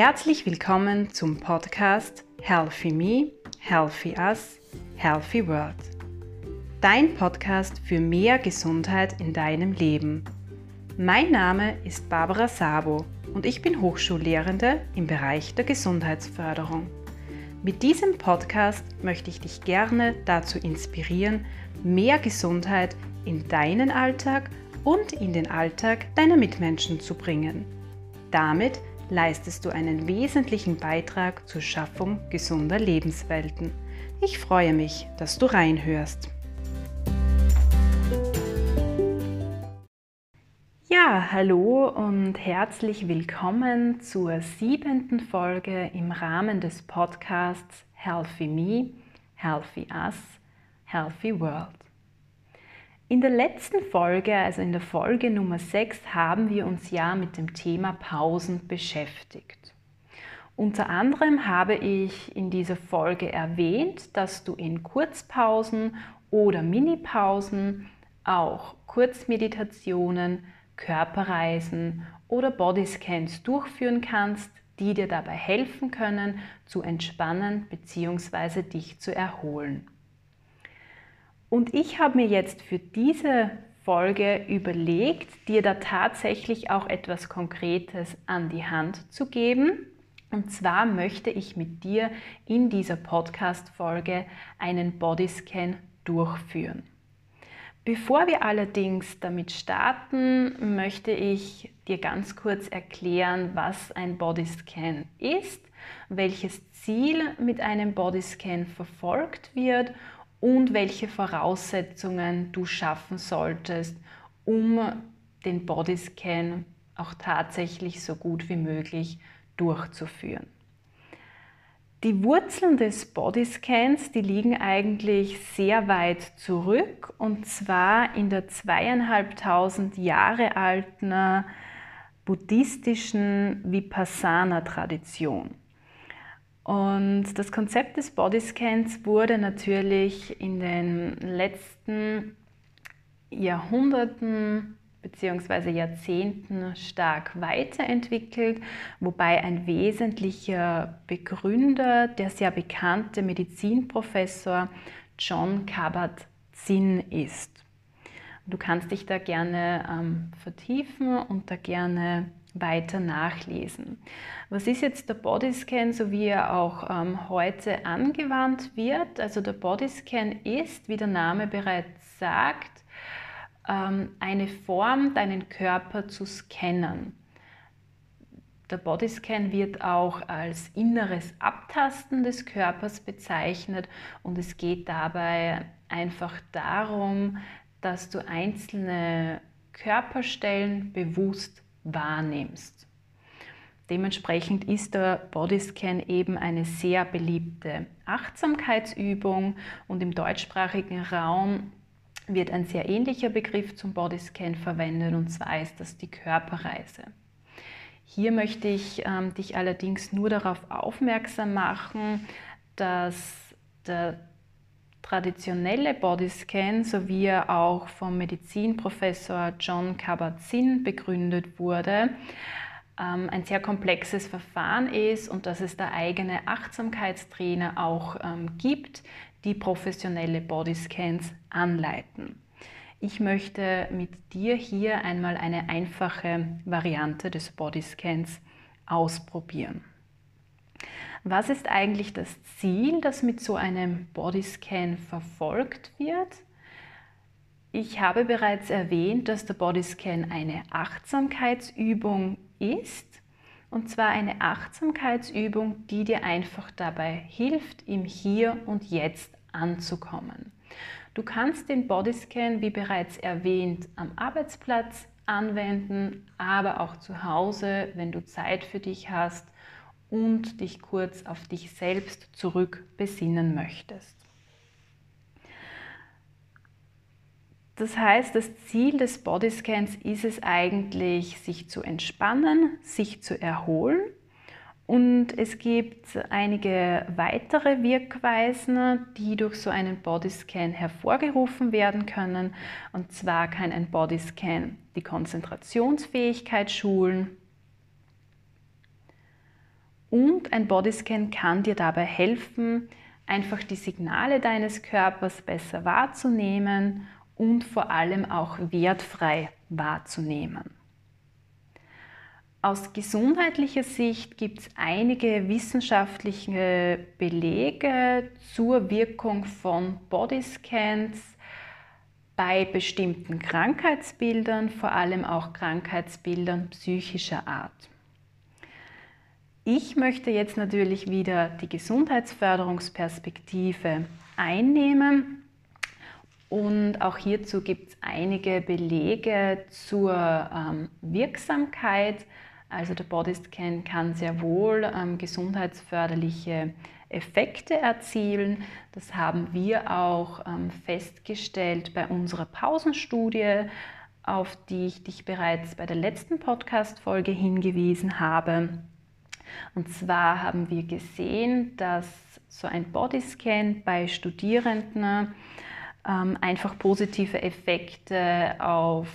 Herzlich willkommen zum Podcast Healthy Me, Healthy Us, Healthy World. Dein Podcast für mehr Gesundheit in deinem Leben. Mein Name ist Barbara Sabo und ich bin Hochschullehrende im Bereich der Gesundheitsförderung. Mit diesem Podcast möchte ich dich gerne dazu inspirieren, mehr Gesundheit in deinen Alltag und in den Alltag deiner Mitmenschen zu bringen. Damit leistest du einen wesentlichen Beitrag zur Schaffung gesunder Lebenswelten. Ich freue mich, dass du reinhörst. Ja, hallo und herzlich willkommen zur siebenten Folge im Rahmen des Podcasts Healthy Me, Healthy Us, Healthy World. In der letzten Folge, also in der Folge Nummer 6, haben wir uns ja mit dem Thema Pausen beschäftigt. Unter anderem habe ich in dieser Folge erwähnt, dass du in Kurzpausen oder Minipausen auch Kurzmeditationen, Körperreisen oder Bodyscans durchführen kannst, die dir dabei helfen können, zu entspannen bzw. dich zu erholen. Und ich habe mir jetzt für diese Folge überlegt, dir da tatsächlich auch etwas Konkretes an die Hand zu geben. Und zwar möchte ich mit dir in dieser Podcast-Folge einen Bodyscan durchführen. Bevor wir allerdings damit starten, möchte ich dir ganz kurz erklären, was ein Bodyscan ist, welches Ziel mit einem Bodyscan verfolgt wird und welche Voraussetzungen du schaffen solltest, um den Bodyscan auch tatsächlich so gut wie möglich durchzuführen. Die Wurzeln des Bodyscans, die liegen eigentlich sehr weit zurück und zwar in der zweieinhalbtausend Jahre alten buddhistischen Vipassana-Tradition. Und das Konzept des Bodyscans wurde natürlich in den letzten Jahrhunderten bzw. Jahrzehnten stark weiterentwickelt, wobei ein wesentlicher Begründer der sehr bekannte Medizinprofessor John Kabat-Zinn ist. Du kannst dich da gerne ähm, vertiefen und da gerne weiter nachlesen. Was ist jetzt der Bodyscan, so wie er auch ähm, heute angewandt wird? Also der Bodyscan ist, wie der Name bereits sagt, ähm, eine Form, deinen Körper zu scannen. Der Bodyscan wird auch als inneres Abtasten des Körpers bezeichnet und es geht dabei einfach darum, dass du einzelne Körperstellen bewusst wahrnimmst. Dementsprechend ist der Bodyscan eben eine sehr beliebte Achtsamkeitsübung und im deutschsprachigen Raum wird ein sehr ähnlicher Begriff zum Bodyscan verwendet und zwar ist das die Körperreise. Hier möchte ich ähm, dich allerdings nur darauf aufmerksam machen, dass der traditionelle Bodyscan, so wie er auch vom Medizinprofessor John Kabat-Zinn begründet wurde, ähm, ein sehr komplexes Verfahren ist und dass es da eigene Achtsamkeitstrainer auch ähm, gibt, die professionelle Bodyscans anleiten. Ich möchte mit dir hier einmal eine einfache Variante des Bodyscans ausprobieren. Was ist eigentlich das Ziel, das mit so einem Bodyscan verfolgt wird? Ich habe bereits erwähnt, dass der Bodyscan eine Achtsamkeitsübung ist. Und zwar eine Achtsamkeitsübung, die dir einfach dabei hilft, im Hier und Jetzt anzukommen. Du kannst den Bodyscan, wie bereits erwähnt, am Arbeitsplatz anwenden, aber auch zu Hause, wenn du Zeit für dich hast und dich kurz auf dich selbst zurück besinnen möchtest. Das heißt, das Ziel des Bodyscans ist es eigentlich, sich zu entspannen, sich zu erholen. Und es gibt einige weitere Wirkweisen, die durch so einen Bodyscan hervorgerufen werden können. Und zwar kann ein Bodyscan die Konzentrationsfähigkeit schulen, Und ein Bodyscan kann dir dabei helfen, einfach die Signale deines Körpers besser wahrzunehmen und vor allem auch wertfrei wahrzunehmen. Aus gesundheitlicher Sicht gibt es einige wissenschaftliche Belege zur Wirkung von Bodyscans bei bestimmten Krankheitsbildern, vor allem auch Krankheitsbildern psychischer Art. Ich möchte jetzt natürlich wieder die Gesundheitsförderungsperspektive einnehmen und auch hierzu gibt es einige Belege zur ähm, Wirksamkeit. Also der Bodyscan kann sehr wohl ähm, gesundheitsförderliche Effekte erzielen. Das haben wir auch ähm, festgestellt bei unserer Pausenstudie, auf die ich dich bereits bei der letzten Podcast-Folge hingewiesen habe. Und zwar haben wir gesehen, dass so ein Bodyscan bei Studierenden ähm, einfach positive Effekte auf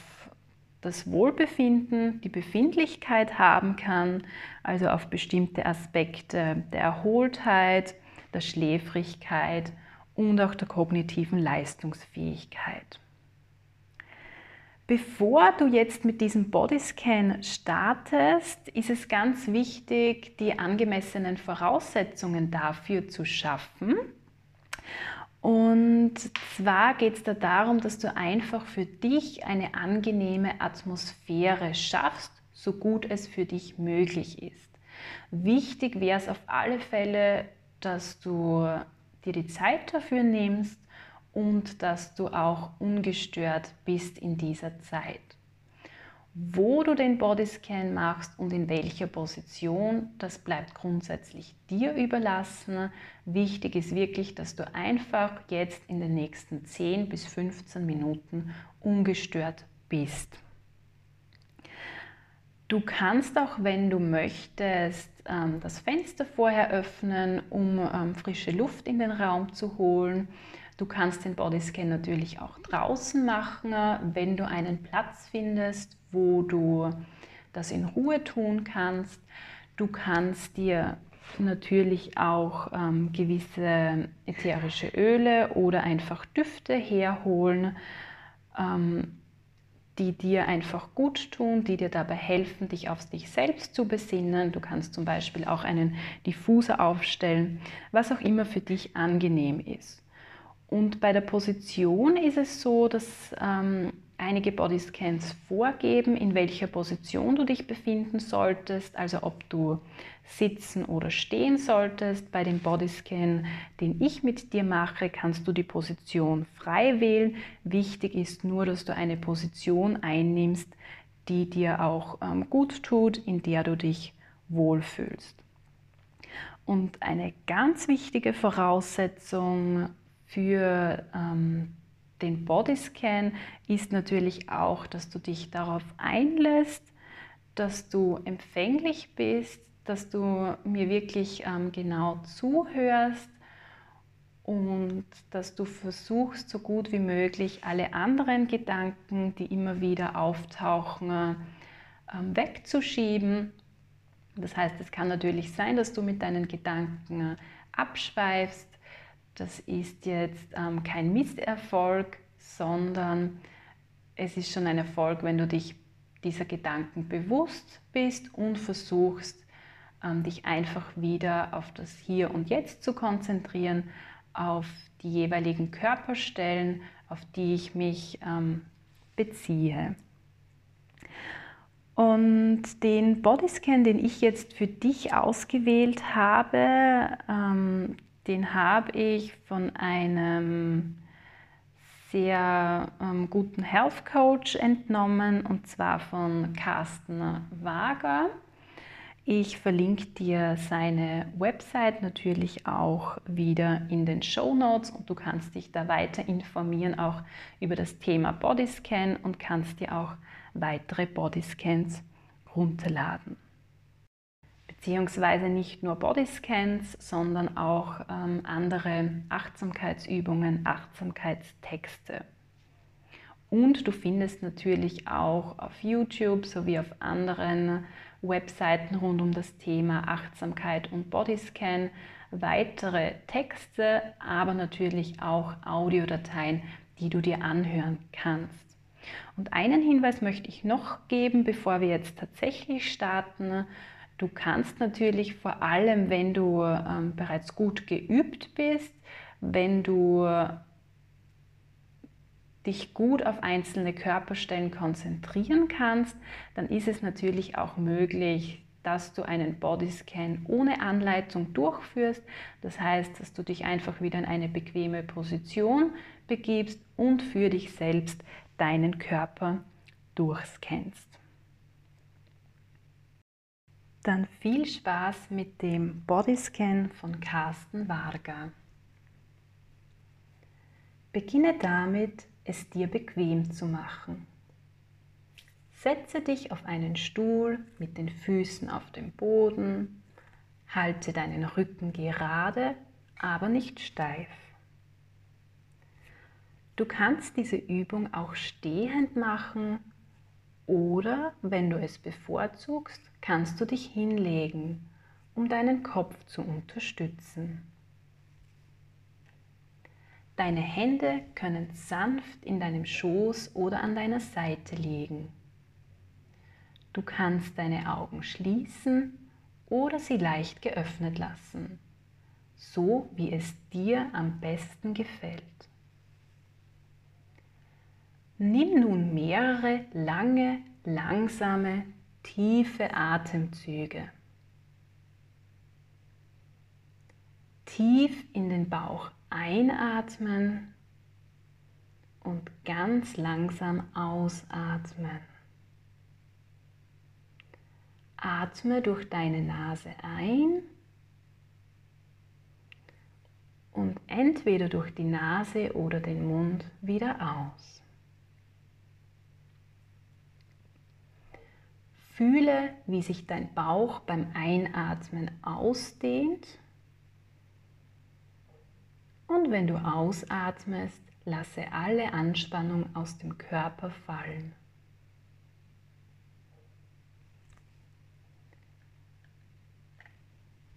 das Wohlbefinden, die Befindlichkeit haben kann, also auf bestimmte Aspekte der Erholtheit, der Schläfrigkeit und auch der kognitiven Leistungsfähigkeit. Bevor du jetzt mit diesem Bodyscan startest, ist es ganz wichtig, die angemessenen Voraussetzungen dafür zu schaffen. Und zwar geht es da darum, dass du einfach für dich eine angenehme Atmosphäre schaffst, so gut es für dich möglich ist. Wichtig wäre es auf alle Fälle, dass du dir die Zeit dafür nimmst und dass du auch ungestört bist in dieser Zeit wo du den Bodyscan machst und in welcher Position, das bleibt grundsätzlich dir überlassen. Wichtig ist wirklich, dass du einfach jetzt in den nächsten 10 bis 15 Minuten ungestört bist. Du kannst auch, wenn du möchtest, ähm, das Fenster vorher öffnen, um ähm, frische Luft in den Raum zu holen. Du kannst den Bodyscan natürlich auch draußen machen, wenn du einen Platz findest, wo du das in Ruhe tun kannst. Du kannst dir natürlich auch ähm, gewisse ätherische Öle oder einfach Düfte herholen, ähm, die dir einfach gut tun, die dir dabei helfen, dich auf dich selbst zu besinnen. Du kannst zum Beispiel auch einen Diffuser aufstellen, was auch immer für dich angenehm ist. Und bei der Position ist es so, dass ähm, einige Bodyscans vorgeben, in welcher Position du dich befinden solltest, also ob du sitzen oder stehen solltest. Bei dem Bodyscan, den ich mit dir mache, kannst du die Position frei wählen. Wichtig ist nur, dass du eine Position einnimmst, die dir auch ähm, gut tut, in der du dich wohlfühlst. Und eine ganz wichtige Voraussetzung für ähm, den Bodyscan ist natürlich auch, dass du dich darauf einlässt, dass du empfänglich bist, dass du mir wirklich ähm, genau zuhörst und dass du versuchst, so gut wie möglich alle anderen Gedanken, die immer wieder auftauchen, ähm, wegzuschieben. Das heißt, es kann natürlich sein, dass du mit deinen Gedanken äh, abschweifst, das ist jetzt ähm, kein Misserfolg, sondern es ist schon ein Erfolg, wenn du dich dieser Gedanken bewusst bist und versuchst, ähm, dich einfach wieder auf das Hier und Jetzt zu konzentrieren, auf die jeweiligen Körperstellen, auf die ich mich ähm, beziehe. Und den Bodyscan, den ich jetzt für dich ausgewählt habe, ähm, den habe ich von einem sehr ähm, guten Health Coach entnommen und zwar von Carsten Wager. Ich verlinke dir seine Website natürlich auch wieder in den Show Notes und du kannst dich da weiter informieren, auch über das Thema Bodyscan und kannst dir auch weitere Bodyscans runterladen beziehungsweise nicht nur Bodyscans, sondern auch ähm, andere Achtsamkeitsübungen, Achtsamkeitstexte. Und du findest natürlich auch auf YouTube sowie auf anderen Webseiten rund um das Thema Achtsamkeit und Bodyscan, weitere Texte, aber natürlich auch Audiodateien, die du dir anhören kannst. Und einen Hinweis möchte ich noch geben, bevor wir jetzt tatsächlich starten. Du kannst natürlich vor allem, wenn du ähm, bereits gut geübt bist, wenn du dich gut auf einzelne Körperstellen konzentrieren kannst, dann ist es natürlich auch möglich, dass du einen Bodyscan ohne Anleitung durchführst. Das heißt, dass du dich einfach wieder in eine bequeme Position begibst und für dich selbst deinen Körper durchscannst. Dann viel Spaß mit dem Bodyscan von Carsten Varga. Beginne damit, es dir bequem zu machen. Setze dich auf einen Stuhl mit den Füßen auf dem Boden, halte deinen Rücken gerade, aber nicht steif. Du kannst diese Übung auch stehend machen oder, wenn du es bevorzugst, kannst du dich hinlegen, um deinen Kopf zu unterstützen. Deine Hände können sanft in deinem Schoß oder an deiner Seite liegen. Du kannst deine Augen schließen oder sie leicht geöffnet lassen, so wie es dir am besten gefällt. Nimm nun mehrere lange, langsame, tiefe Atemzüge. Tief in den Bauch einatmen und ganz langsam ausatmen. Atme durch deine Nase ein und entweder durch die Nase oder den Mund wieder aus. Fühle, wie sich dein Bauch beim Einatmen ausdehnt und wenn du ausatmest, lasse alle Anspannung aus dem Körper fallen.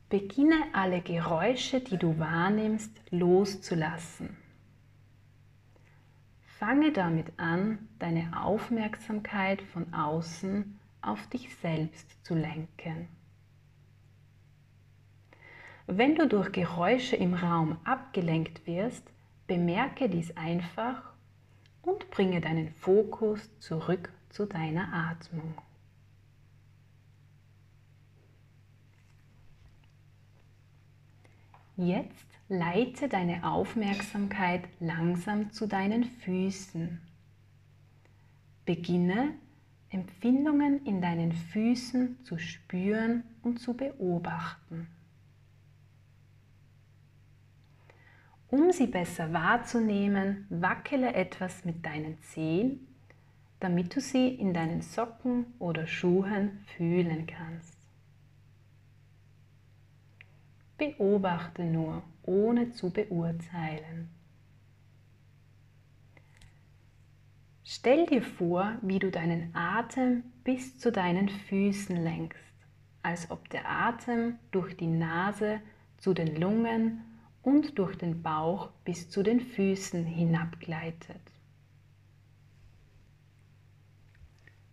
Beginne alle Geräusche, die du wahrnimmst, loszulassen. Fange damit an, deine Aufmerksamkeit von außen auf dich selbst zu lenken. Wenn du durch Geräusche im Raum abgelenkt wirst, bemerke dies einfach und bringe deinen Fokus zurück zu deiner Atmung. Jetzt leite deine Aufmerksamkeit langsam zu deinen Füßen. Beginne Empfindungen in deinen Füßen zu spüren und zu beobachten. Um sie besser wahrzunehmen, wackele etwas mit deinen Zehen, damit du sie in deinen Socken oder Schuhen fühlen kannst. Beobachte nur, ohne zu beurteilen. Stell dir vor, wie du deinen Atem bis zu deinen Füßen lenkst, als ob der Atem durch die Nase zu den Lungen und durch den Bauch bis zu den Füßen hinabgleitet.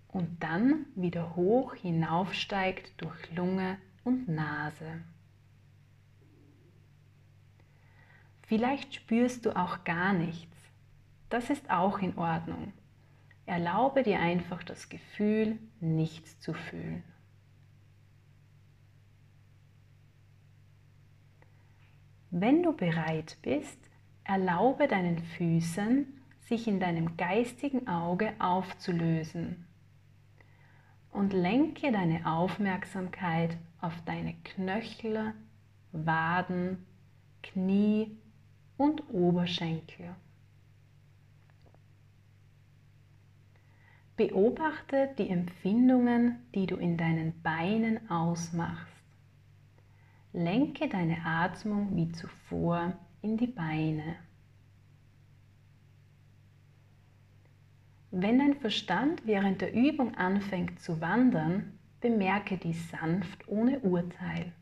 Und dann wieder hoch hinaufsteigt durch Lunge und Nase. Vielleicht spürst du auch gar nichts. Das ist auch in Ordnung. Erlaube dir einfach das Gefühl, nichts zu fühlen. Wenn du bereit bist, erlaube deinen Füßen, sich in deinem geistigen Auge aufzulösen und lenke deine Aufmerksamkeit auf deine Knöchel, Waden, Knie und Oberschenkel. Beobachte die Empfindungen, die du in deinen Beinen ausmachst. Lenke deine Atmung wie zuvor in die Beine. Wenn dein Verstand während der Übung anfängt zu wandern, bemerke dies sanft ohne Urteil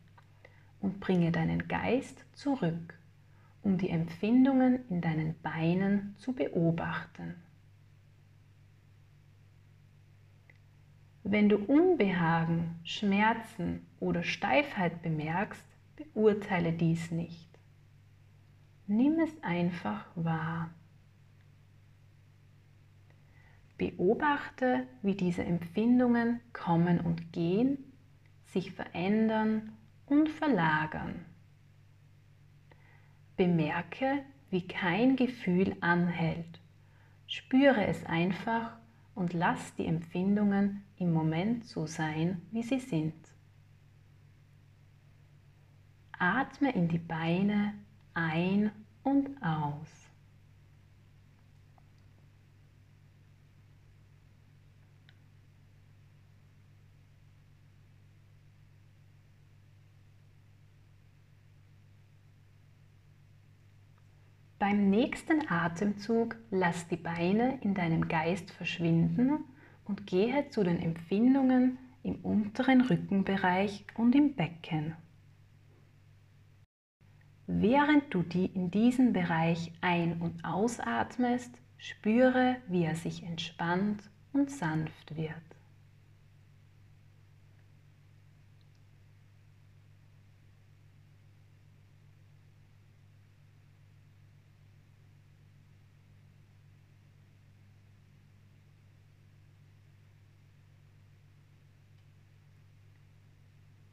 und bringe deinen Geist zurück, um die Empfindungen in deinen Beinen zu beobachten. Wenn du Unbehagen, Schmerzen oder Steifheit bemerkst, beurteile dies nicht. Nimm es einfach wahr. Beobachte, wie diese Empfindungen kommen und gehen, sich verändern und verlagern. Bemerke, wie kein Gefühl anhält. Spüre es einfach und lass die Empfindungen im Moment so sein, wie sie sind. Atme in die Beine ein und aus. Beim nächsten Atemzug lass die Beine in deinem Geist verschwinden und gehe zu den Empfindungen im unteren Rückenbereich und im Becken. Während du die in diesen Bereich ein- und ausatmest, spüre, wie er sich entspannt und sanft wird.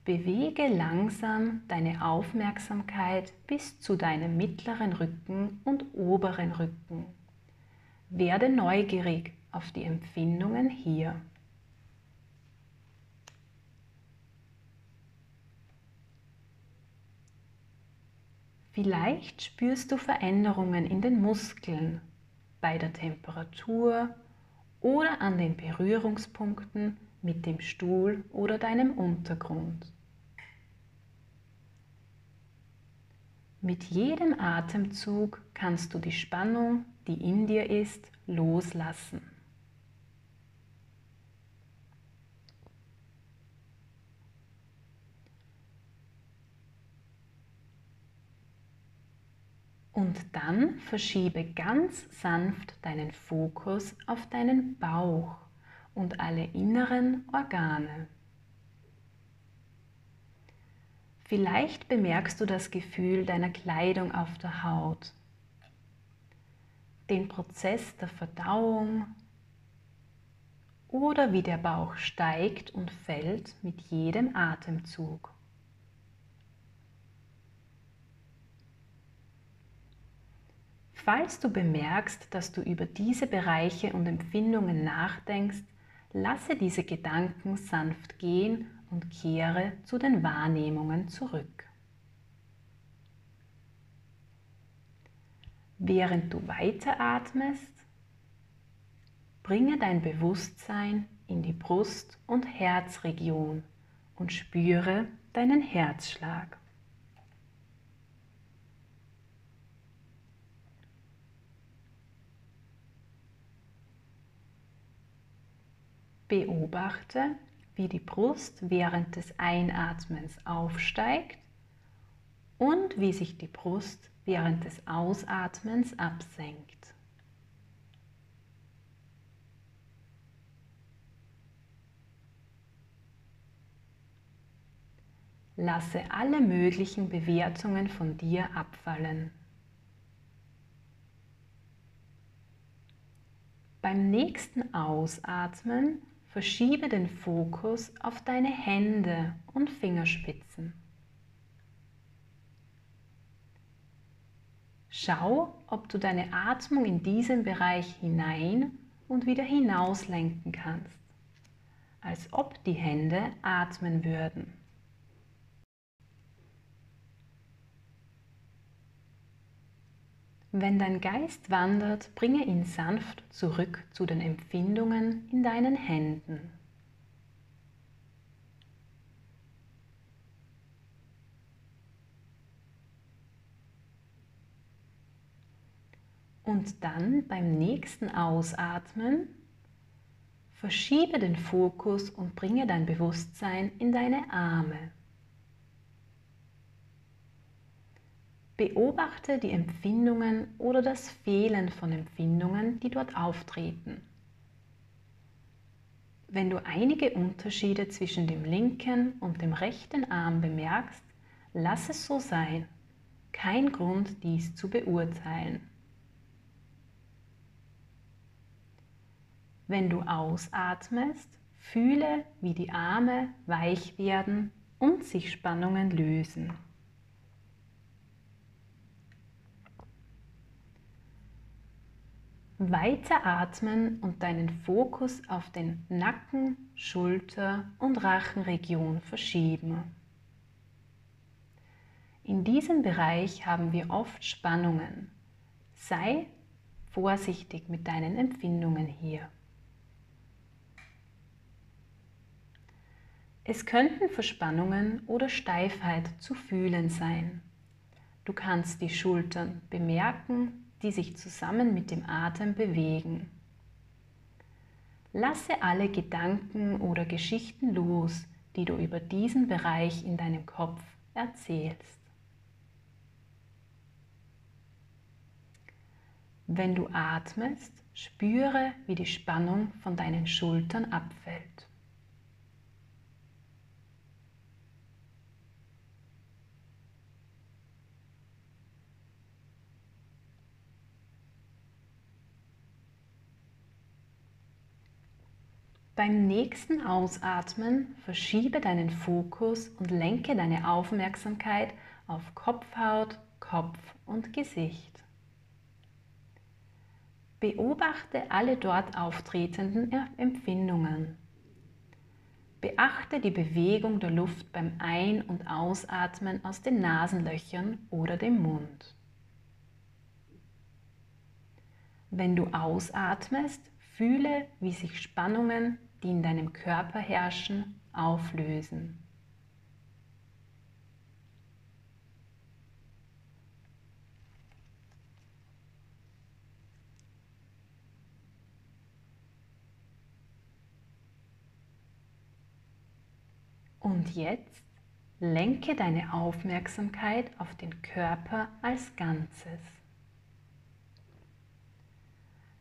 Bewege langsam deine Aufmerksamkeit bis zu deinem mittleren Rücken und oberen Rücken. Werde neugierig auf die Empfindungen hier. Vielleicht spürst du Veränderungen in den Muskeln, bei der Temperatur oder an den Berührungspunkten mit dem Stuhl oder deinem Untergrund. Mit jedem Atemzug kannst du die Spannung, die in dir ist, loslassen. Und dann verschiebe ganz sanft deinen Fokus auf deinen Bauch und alle inneren Organe. Vielleicht bemerkst du das Gefühl deiner Kleidung auf der Haut, den Prozess der Verdauung oder wie der Bauch steigt und fällt mit jedem Atemzug. Falls du bemerkst, dass du über diese Bereiche und Empfindungen nachdenkst, lasse diese Gedanken sanft gehen und kehre zu den Wahrnehmungen zurück. Während du weiteratmest, bringe dein Bewusstsein in die Brust- und Herzregion und spüre deinen Herzschlag. Beobachte, wie die Brust während des Einatmens aufsteigt und wie sich die Brust während des Ausatmens absenkt. Lasse alle möglichen Bewertungen von dir abfallen. Beim nächsten Ausatmen Verschiebe den Fokus auf deine Hände und Fingerspitzen. Schau, ob du deine Atmung in diesen Bereich hinein und wieder hinaus lenken kannst, als ob die Hände atmen würden. Wenn dein Geist wandert, bringe ihn sanft zurück zu den Empfindungen in deinen Händen. Und dann beim nächsten Ausatmen Verschiebe den Fokus und bringe dein Bewusstsein in deine Arme. Beobachte die Empfindungen oder das Fehlen von Empfindungen, die dort auftreten. Wenn du einige Unterschiede zwischen dem linken und dem rechten Arm bemerkst, lass es so sein. Kein Grund, dies zu beurteilen. Wenn du ausatmest, fühle, wie die Arme weich werden und sich Spannungen lösen. Weiter atmen und deinen Fokus auf den Nacken, Schulter und Rachenregion verschieben. In diesem Bereich haben wir oft Spannungen. Sei vorsichtig mit deinen Empfindungen hier. Es könnten Verspannungen oder Steifheit zu fühlen sein. Du kannst die Schultern bemerken die sich zusammen mit dem Atem bewegen. Lasse alle Gedanken oder Geschichten los, die du über diesen Bereich in deinem Kopf erzählst. Wenn du atmest, spüre, wie die Spannung von deinen Schultern abfällt. Beim nächsten Ausatmen verschiebe deinen Fokus und lenke deine Aufmerksamkeit auf Kopfhaut, Kopf und Gesicht. Beobachte alle dort auftretenden Empfindungen. Beachte die Bewegung der Luft beim Ein- und Ausatmen aus den Nasenlöchern oder dem Mund. Wenn du ausatmest, fühle, wie sich Spannungen die in deinem Körper herrschen, auflösen. Und jetzt lenke deine Aufmerksamkeit auf den Körper als Ganzes.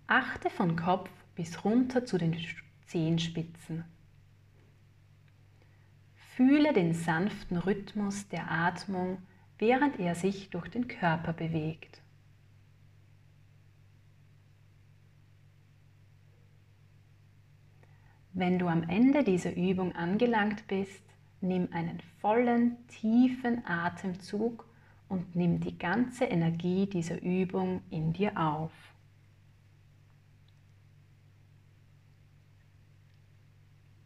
Achte von Kopf bis runter zu den Zehenspitzen. Fühle den sanften Rhythmus der Atmung, während er sich durch den Körper bewegt. Wenn du am Ende dieser Übung angelangt bist, nimm einen vollen, tiefen Atemzug und nimm die ganze Energie dieser Übung in dir auf.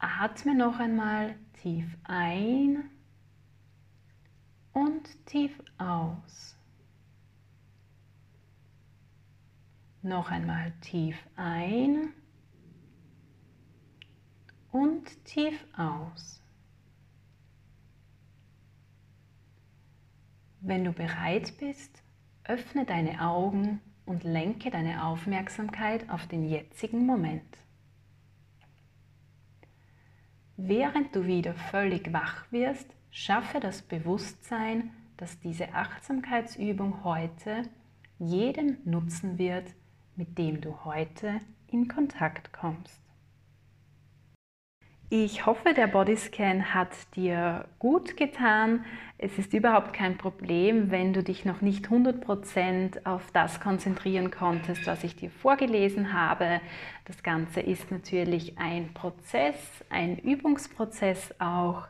Atme noch einmal tief ein und tief aus. Noch einmal tief ein und tief aus. Wenn du bereit bist, öffne deine Augen und lenke deine Aufmerksamkeit auf den jetzigen Moment. Während du wieder völlig wach wirst, schaffe das Bewusstsein, dass diese Achtsamkeitsübung heute jedem nutzen wird, mit dem du heute in Kontakt kommst. Ich hoffe, der Bodyscan hat dir gut getan. Es ist überhaupt kein Problem, wenn du dich noch nicht 100% auf das konzentrieren konntest, was ich dir vorgelesen habe. Das Ganze ist natürlich ein Prozess, ein Übungsprozess auch.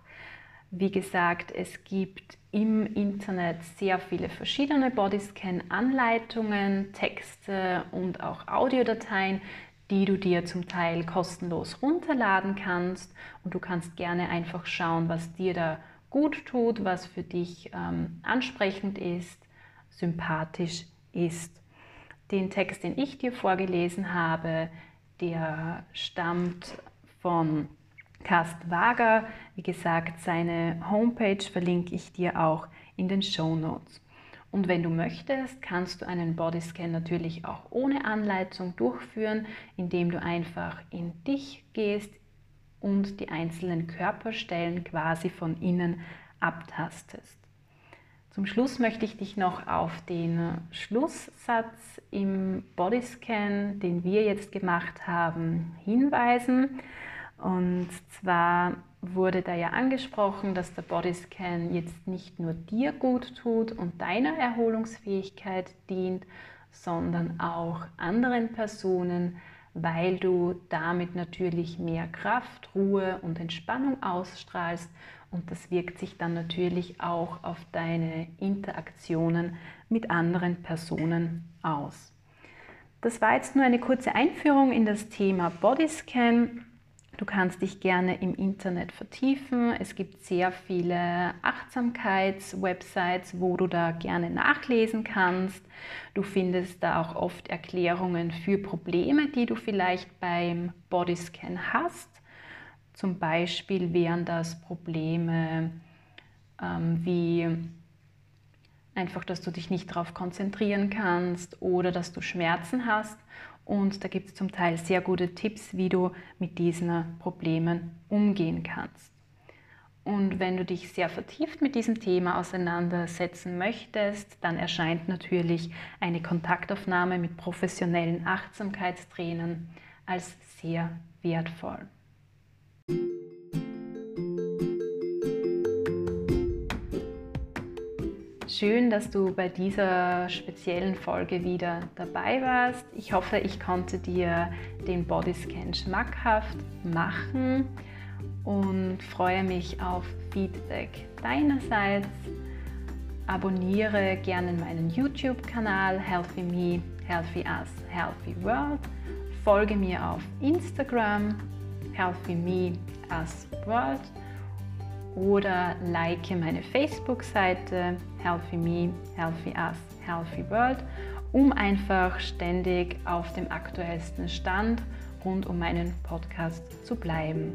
Wie gesagt, es gibt im Internet sehr viele verschiedene Bodyscan-Anleitungen, Texte und auch Audiodateien, die du dir zum Teil kostenlos runterladen kannst. Und du kannst gerne einfach schauen, was dir da gut tut, was für dich ähm, ansprechend ist, sympathisch ist. Den Text, den ich dir vorgelesen habe, der stammt von Carsten Wager. Wie gesagt, seine Homepage verlinke ich dir auch in den Show Notes. Und wenn du möchtest, kannst du einen Bodyscan natürlich auch ohne Anleitung durchführen, indem du einfach in dich gehst und die einzelnen Körperstellen quasi von innen abtastest. Zum Schluss möchte ich dich noch auf den Schlusssatz im Bodyscan, den wir jetzt gemacht haben, hinweisen. Und zwar wurde da ja angesprochen, dass der Bodyscan jetzt nicht nur dir gut tut und deiner Erholungsfähigkeit dient, sondern auch anderen Personen, weil du damit natürlich mehr Kraft, Ruhe und Entspannung ausstrahlst und das wirkt sich dann natürlich auch auf deine Interaktionen mit anderen Personen aus. Das war jetzt nur eine kurze Einführung in das Thema Bodyscan. Du kannst dich gerne im Internet vertiefen. Es gibt sehr viele Achtsamkeits-Websites, wo du da gerne nachlesen kannst. Du findest da auch oft Erklärungen für Probleme, die du vielleicht beim Bodyscan hast. Zum Beispiel wären das Probleme ähm, wie einfach, dass du dich nicht darauf konzentrieren kannst oder dass du Schmerzen hast und da gibt es zum Teil sehr gute Tipps, wie du mit diesen Problemen umgehen kannst. Und wenn du dich sehr vertieft mit diesem Thema auseinandersetzen möchtest, dann erscheint natürlich eine Kontaktaufnahme mit professionellen Achtsamkeitstrainern als sehr wertvoll. Schön, dass du bei dieser speziellen Folge wieder dabei warst. Ich hoffe, ich konnte dir den Bodyscan schmackhaft machen und freue mich auf Feedback deinerseits. Abonniere gerne meinen YouTube-Kanal Healthy Me, Healthy Us, Healthy World. Folge mir auf Instagram Healthy Me Us World oder like meine Facebook-Seite Healthy Me, Healthy Us, Healthy World, um einfach ständig auf dem aktuellsten Stand rund um meinen Podcast zu bleiben.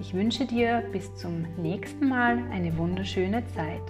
Ich wünsche dir bis zum nächsten Mal eine wunderschöne Zeit.